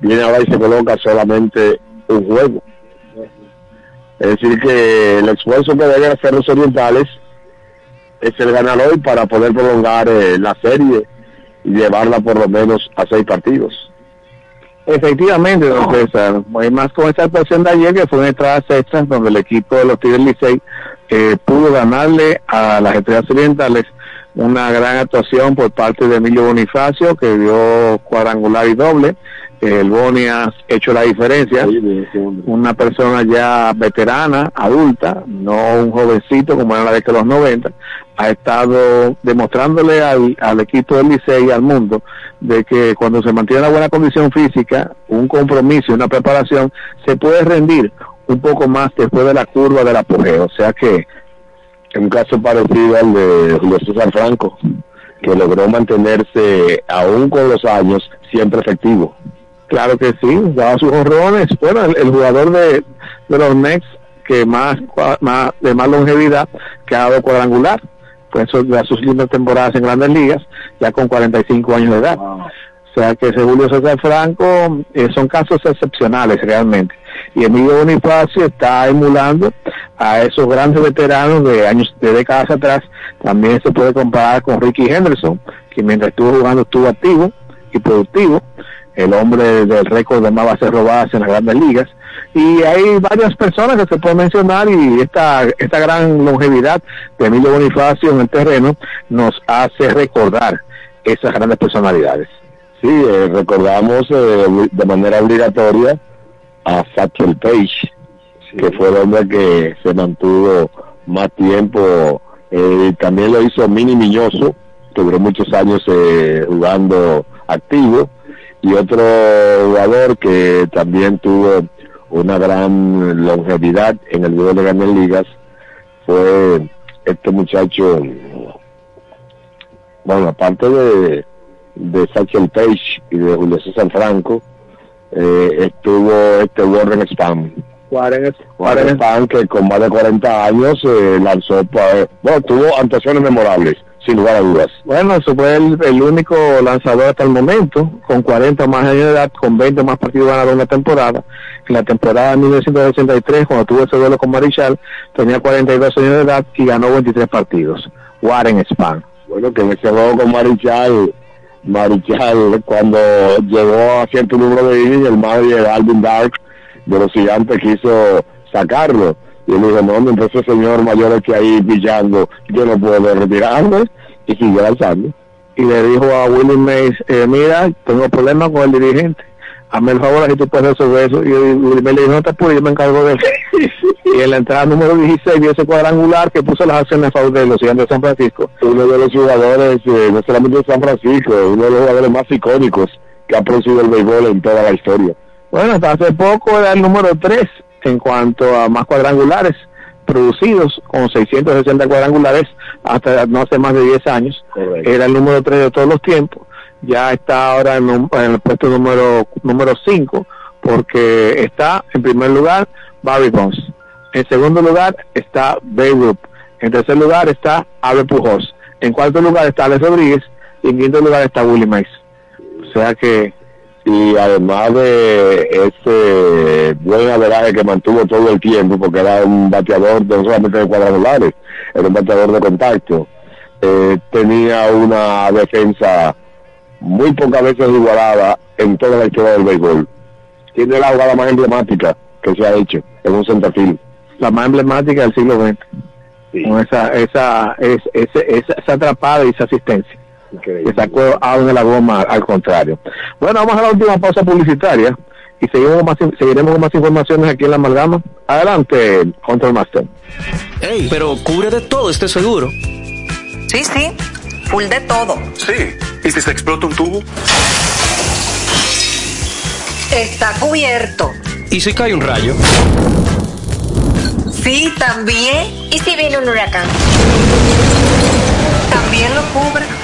viene ahora y se coloca solamente un juego. Es decir que el esfuerzo que deben hacer los orientales es el ganar hoy para poder prolongar eh, la serie y llevarla por lo menos a seis partidos. Efectivamente, don César. Y más con esa actuación de ayer, que fue en entradas extras, donde el equipo de los Tigres Licey eh, pudo ganarle a las Estrellas Orientales una gran actuación por parte de Emilio Bonifacio, que dio cuadrangular y doble. El Boni ha hecho la diferencia. Una persona ya veterana, adulta, no un jovencito como era la de los 90, ha estado demostrándole al, al equipo del Licey y al mundo de que cuando se mantiene una buena condición física, un compromiso y una preparación, se puede rendir un poco más después de la curva del apogeo. O sea que Un caso parecido al de Julio César Franco, que logró mantenerse aún con los años siempre efectivo. Claro que sí, daba sus honrones. Bueno, el, el jugador de, de los Mets que más, más de más longevidad que ha dado cuadrangular, pues eso de sus lindas temporadas en grandes ligas, ya con 45 años de edad. O sea que ese Julio César Franco eh, son casos excepcionales realmente. Y Emilio Bonifacio está emulando a esos grandes veteranos de años, de décadas atrás. También se puede comparar con Ricky Henderson, que mientras estuvo jugando estuvo activo y productivo el hombre del récord de más bases robadas en las grandes ligas. Y hay varias personas que se pueden mencionar y esta, esta gran longevidad de Emilio Bonifacio en el terreno nos hace recordar esas grandes personalidades. Sí, eh, recordamos eh, de manera obligatoria a Satchel Page, que fue el hombre que se mantuvo más tiempo. eh, también lo hizo Mini Miñoso, que duró muchos años eh, jugando activo. Y otro jugador que también tuvo una gran longevidad en el juego de grandes ligas fue este muchacho, bueno, aparte de, de Satchel Page y de Julio César Franco, eh, estuvo este Warren Spam. Warren, Warren Spam que con más de 40 años eh, lanzó, pa- bueno, tuvo actuaciones memorables, sin lugar a dudas. Bueno, eso fue el, el único lanzador hasta el momento, con 40 más años de edad, con 20 más partidos ganados en la temporada. En la temporada de 1983, cuando tuvo ese duelo con Marichal, tenía 42 años de edad y ganó 23 partidos. Warren Spahn. Bueno, que en ese juego con Marichal, Marichal cuando llegó a cierto número de innings, el madre de Alvin Dark de los gigantes quiso sacarlo. Y él dijo, no, mientras ese señor mayor que ahí pillando, yo no puedo retirarme. Y siguió lanzando. Y le dijo a Willie Mays, eh, mira, tengo problemas con el dirigente. hazme el favor, si tú puedes resolver eso. Y, me le dijo, no te apures, yo me encargo de eso. y en la entrada número 16 vio ese cuadrangular que puso las acciones a favor de los gigantes de San Francisco. Uno de los jugadores, eh, no solamente de San Francisco, uno de los jugadores más icónicos que ha producido el béisbol en toda la historia. Bueno, hasta hace poco era el número 3 en cuanto a más cuadrangulares producidos con 660 cuadrangulares hasta no hace más de 10 años. Correcto. Era el número 3 de todos los tiempos. Ya está ahora en, un- en el puesto número número 5 porque está en primer lugar Barry Bonds. En segundo lugar está Babe Ruth. En tercer lugar está Albert Pujols. En cuarto lugar está Alex Rodríguez y en quinto lugar está Willie Mays. O sea que y además de ese buen averaje que mantuvo todo el tiempo, porque era un bateador no solamente de cuadrangulares, era un bateador de contacto, eh, tenía una defensa muy pocas veces igualada en toda la historia del béisbol. Tiene la jugada más emblemática que se ha hecho en un centerfield. la más emblemática del siglo XX. Con esa, esa, es, ese- esa, esa atrapada y esa asistencia. Que sacó a de la goma al contrario. Bueno, vamos a la última pausa publicitaria y seguimos más, seguiremos con más informaciones aquí en la amalgama. Adelante, Control Master. Ey, pero cubre de todo este seguro. Sí, sí, full de todo. Sí. ¿Y si se explota un tubo? Está cubierto. ¿Y si cae un rayo? Sí, también. ¿Y si viene un huracán? También lo cubre.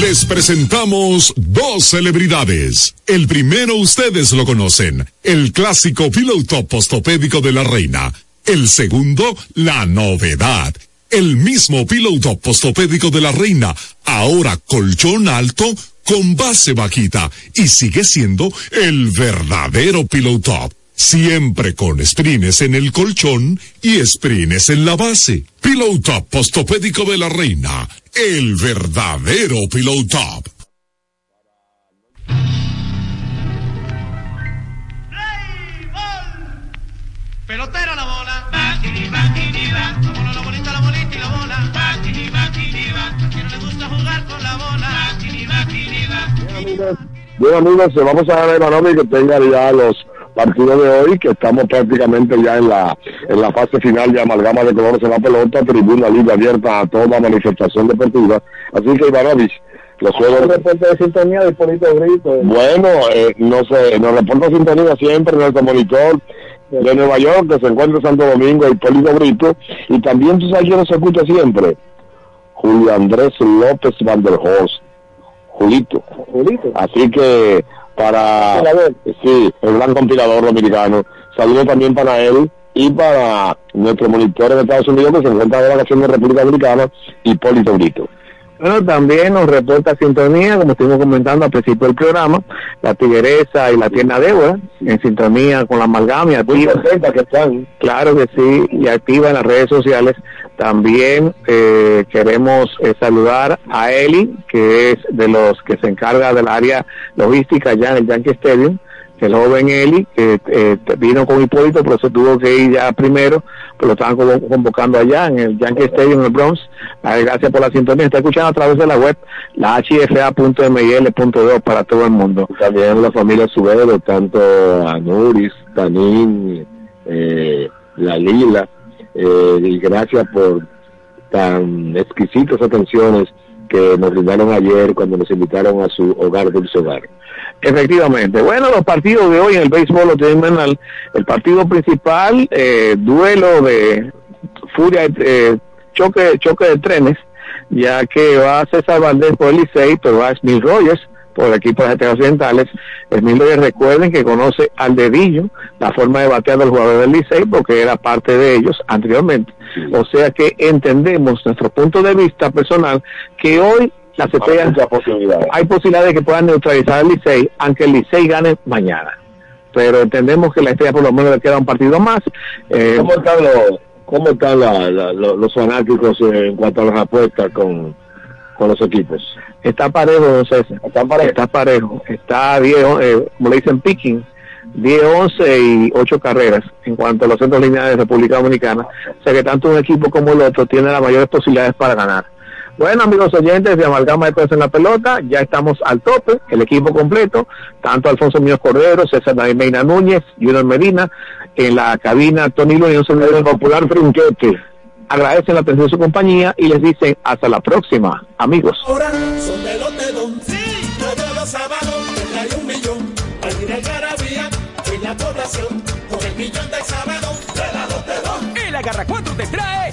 Les presentamos dos celebridades. El primero ustedes lo conocen, el clásico Pillow Top postopédico de la reina. El segundo, la novedad. El mismo Pillow Top postopédico de la reina, ahora colchón alto con base bajita y sigue siendo el verdadero Pillow Top. Siempre con sprines en el colchón y sprines en la base. Pillow Top postopédico de la reina. El verdadero Pillow Top. Pelotero la bola. Batini, batini, va. La bola, la bolita, la bolita y la bola. Batini, batini, va. A quien no le gusta jugar con la bola. Batini, batini, va. Bien amigos, eh, vamos a dar a Ivanovic que tenga ya los partidos de hoy, que estamos prácticamente ya en la en la fase final de amalgama de colores en la pelota, tribuna libre abierta a toda manifestación deportiva. Así que Ivanovic, los juegos... reporte de sintonía de Polito Brito. Bueno, eh, no sé, nos reporta sintonía siempre nuestro monitor de Nueva York, que se encuentra en Santo Domingo, Hipólito Brito, y también tú sabes quién nos escucha siempre, Julio Andrés López Van der Horst, Julito. Julito. Así que para sí, el gran compilador dominicano, saludos también para él y para nuestro monitor en Estados Unidos que se encuentra de vacaciones en República Dominicana, Hipólito Brito. Bueno, también nos reporta sintonía, como estuvimos comentando al principio del programa, la Tigresa y la Tierna Débora, en sintonía con la amalgama y activa. que están. Claro que sí, y activa en las redes sociales. También eh, queremos eh, saludar a Eli, que es de los que se encarga del área logística allá en el Yankee Stadium, el joven Eli, que eh, vino con Hipólito, pero se tuvo que ir ya primero, pero lo estaban convo- convocando allá en el Yankee Stadium en el Bronx. Gracias por la sintonía. Está escuchando a través de la web, la hfa.mil.do para todo el mundo. También la familia Subero, tanto a Nuris, Tanín, eh, la Lila, eh, y gracias por tan exquisitas atenciones que nos brindaron ayer cuando nos invitaron a su hogar dulce hogar. Efectivamente. Bueno, los partidos de hoy en el béisbol lo al- el partido principal, eh, duelo de furia, eh, choque, choque de trenes, ya que va César Valdés por el Licey, pero va Smith Rogers por el equipo de Estrellas Occidentales. Smith Rogers, recuerden que conoce al dedillo la forma de batear del jugador del Licey porque era parte de ellos anteriormente. O sea que entendemos nuestro punto de vista personal que hoy las estrellas, hay posibilidades de que puedan neutralizar al Licey, aunque el Licey gane mañana. Pero entendemos que la estrella por lo menos le queda un partido más. Eh, ¿Cómo están los, cómo están la- la- lo- los fanáticos en cuanto a las apuestas con, con los equipos? Está parejo, don César. Está parejo. Está parejo. Está 10, eh, como le dicen, picking. 10, 11 y 8 carreras en cuanto a los centros lineales de República Dominicana. O sea que tanto un equipo como el otro tiene las mayores posibilidades para ganar. Bueno, amigos oyentes de Amalgama de Cosas en la Pelota, ya estamos al tope, el equipo completo, tanto Alfonso Míos Cordero, César David Meina Núñez, Junior Medina, en la cabina Tony Luna y un servidor popular Trinquete. Agradecen la atención de su compañía y les dicen hasta la próxima, amigos. Ahora son de los dedón. Sí, todos los sábados hay un millón. Al ir al Garabía, en la población, con el millón del sábado, de la Lotedón. El Agarra 4 te trae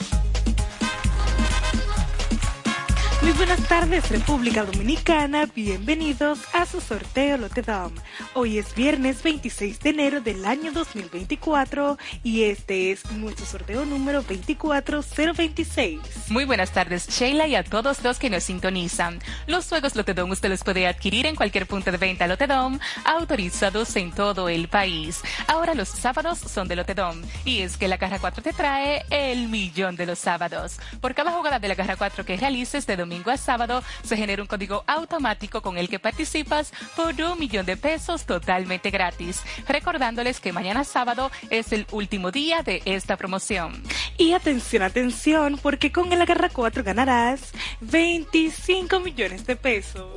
Muy buenas tardes, República Dominicana. Bienvenidos a su sorteo Lotedom. Hoy es viernes 26 de enero del año 2024 y este es nuestro sorteo número 24026. Muy buenas tardes, Sheila, y a todos los que nos sintonizan. Los juegos Lotedom usted los puede adquirir en cualquier punto de venta Lotedom, autorizados en todo el país. Ahora los sábados son de Lotedom, y es que la Caja 4 te trae el millón de los sábados. Por cada jugada de la Caja 4 que realices de domingo a sábado, se genera un código automático con el que participas por un millón de pesos totalmente gratis. Recordándoles que mañana sábado es el último día de esta promoción. Y atención, atención, porque con el Agarra 4 ganarás 25 millones de pesos.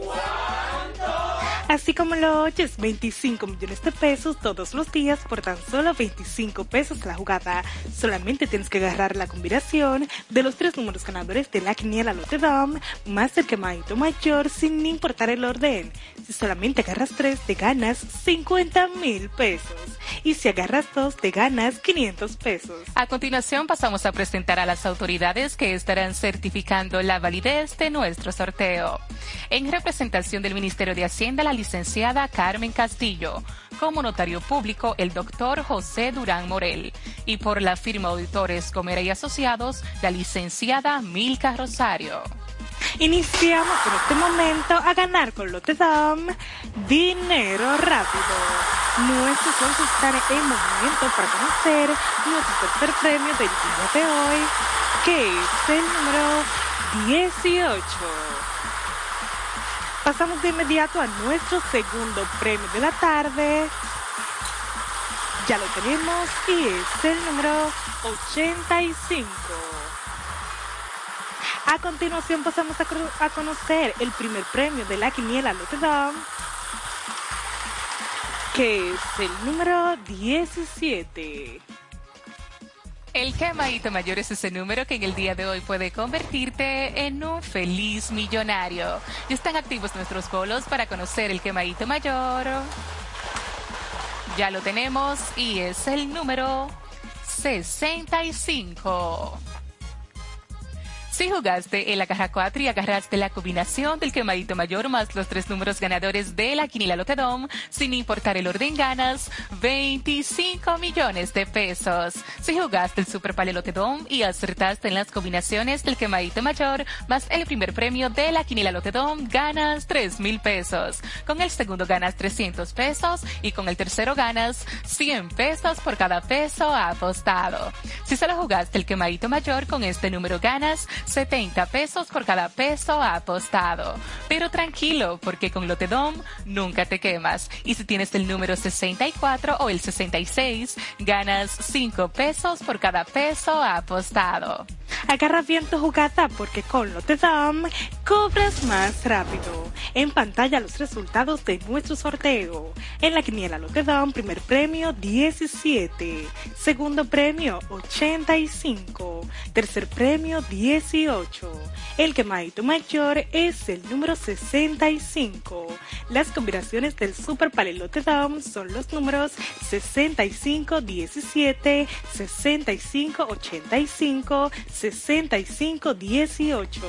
Así como lo oyes, 25 millones de pesos todos los días por tan solo 25 pesos la jugada. Solamente tienes que agarrar la combinación de los tres números ganadores de la quiniela Lotedom más el quemadito mayor sin importar el orden. Si solamente agarras tres, te ganas 50 mil pesos. Y si agarras dos, te ganas 500 pesos. A continuación pasamos a presentar a las autoridades que estarán certificando la validez de nuestro sorteo. En representación del Ministerio de Hacienda, la licenciada Carmen Castillo. Como notario público, el doctor José Durán Morel. Y por la firma Auditores Comera y Asociados, la licenciada Milka Rosario. Iniciamos en este momento a ganar con Lotedom dinero rápido. Nuestros socios están en movimiento para conocer nuestro tercer premio del día de hoy, que es el número 18. Pasamos de inmediato a nuestro segundo premio de la tarde. Ya lo tenemos y es el número 85. A continuación pasamos a, conocer el primer premio de la quiniela Lotedom, que es el número 17. El quemadito mayor es ese número que en el día de hoy puede convertirte en un feliz millonario. Ya están activos nuestros bolos para conocer el quemadito mayor. Ya lo tenemos y es el número 65. Si jugaste en la caja 4 y agarraste la combinación del quemadito mayor más los tres números ganadores de la quinila Lotedom, sin importar el orden ganas 25 millones de pesos. Si jugaste el Super Pale Lotedom y acertaste en las combinaciones del quemadito mayor más el primer premio de la quinila Lotedom, ganas 3 mil pesos. Con el segundo ganas 300 pesos y con el tercero ganas 100 pesos por cada peso apostado. Si solo jugaste el quemadito mayor con este número ganas 70 pesos por cada peso apostado. Pero tranquilo, porque con Lotedom nunca te quemas. Y si tienes el número 64 o el 66, ganas 5 pesos por cada peso apostado. Agarra bien tu jugada porque con Lotedom cobras más rápido. En pantalla los resultados de nuestro sorteo. En la quiniela Lotedom, primer premio 17, segundo premio 85, tercer premio 18. El quemadito mayor es el número 65. Las combinaciones del Super Palelote Dom son los números 65 17, 65 85, 65 18.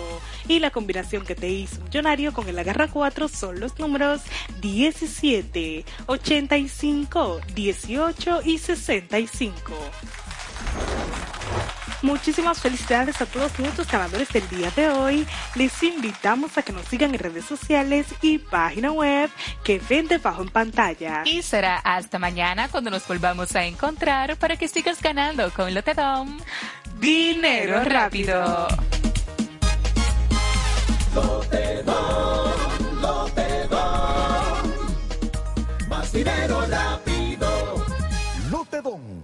Y la combinación que te hizo millonario con el agarra 4 son los números 17, 85, 18 y 65. Muchísimas felicidades a todos nuestros ganadores del día de hoy. Les invitamos a que nos sigan en redes sociales y página web que ven debajo en pantalla. Y será hasta mañana cuando nos volvamos a encontrar para que sigas ganando con Lotedom. Dinero rápido. Lotedom, Lotedom. Más dinero rápido. Lotedom,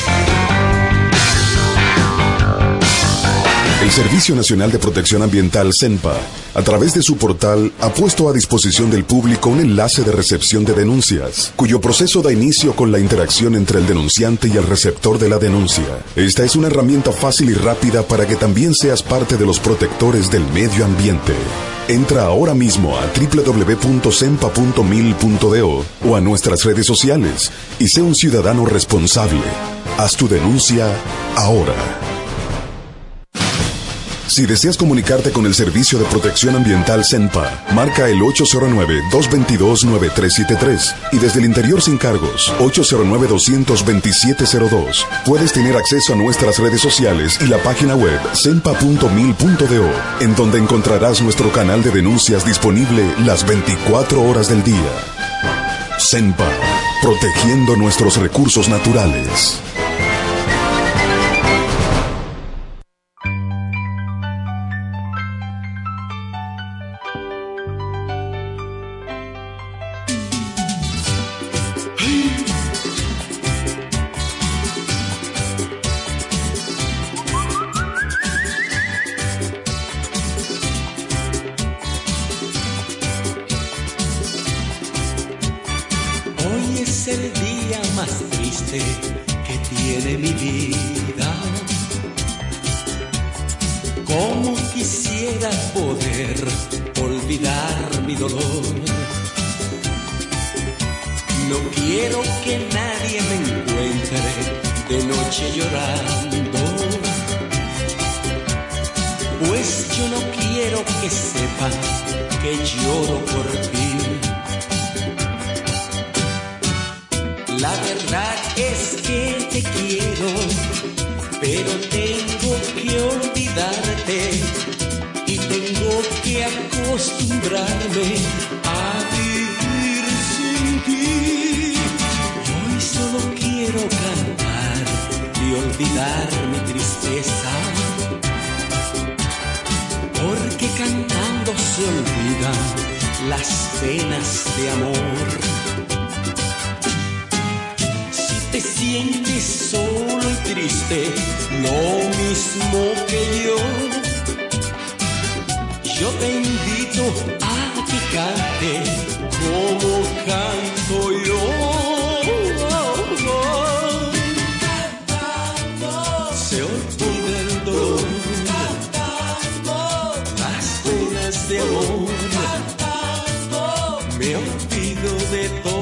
El Servicio Nacional de Protección Ambiental CENPA, a través de su portal, ha puesto a disposición del público un enlace de recepción de denuncias, cuyo proceso da inicio con la interacción entre el denunciante y el receptor de la denuncia. Esta es una herramienta fácil y rápida para que también seas parte de los protectores del medio ambiente. Entra ahora mismo a www.sempa.mil.do o a nuestras redes sociales y sé un ciudadano responsable. Haz tu denuncia ahora. Si deseas comunicarte con el Servicio de Protección Ambiental CENPA, marca el 809-222-9373 y desde el interior sin cargos, 809-22702. Puedes tener acceso a nuestras redes sociales y la página web cenpa.mil.do, en donde encontrarás nuestro canal de denuncias disponible las 24 horas del día. CENPA, protegiendo nuestros recursos naturales. La verdad es que te quiero, pero tengo que olvidarte y tengo que acostumbrarme a vivir sin ti. Hoy solo quiero cantar y olvidar mi tristeza, porque cantando se olvidan las penas de amor. Sientes solo y triste, lo mismo que yo. Yo te invito a que como canto yo. Se olvida el dolor, las penas de amor. Me olvido de todo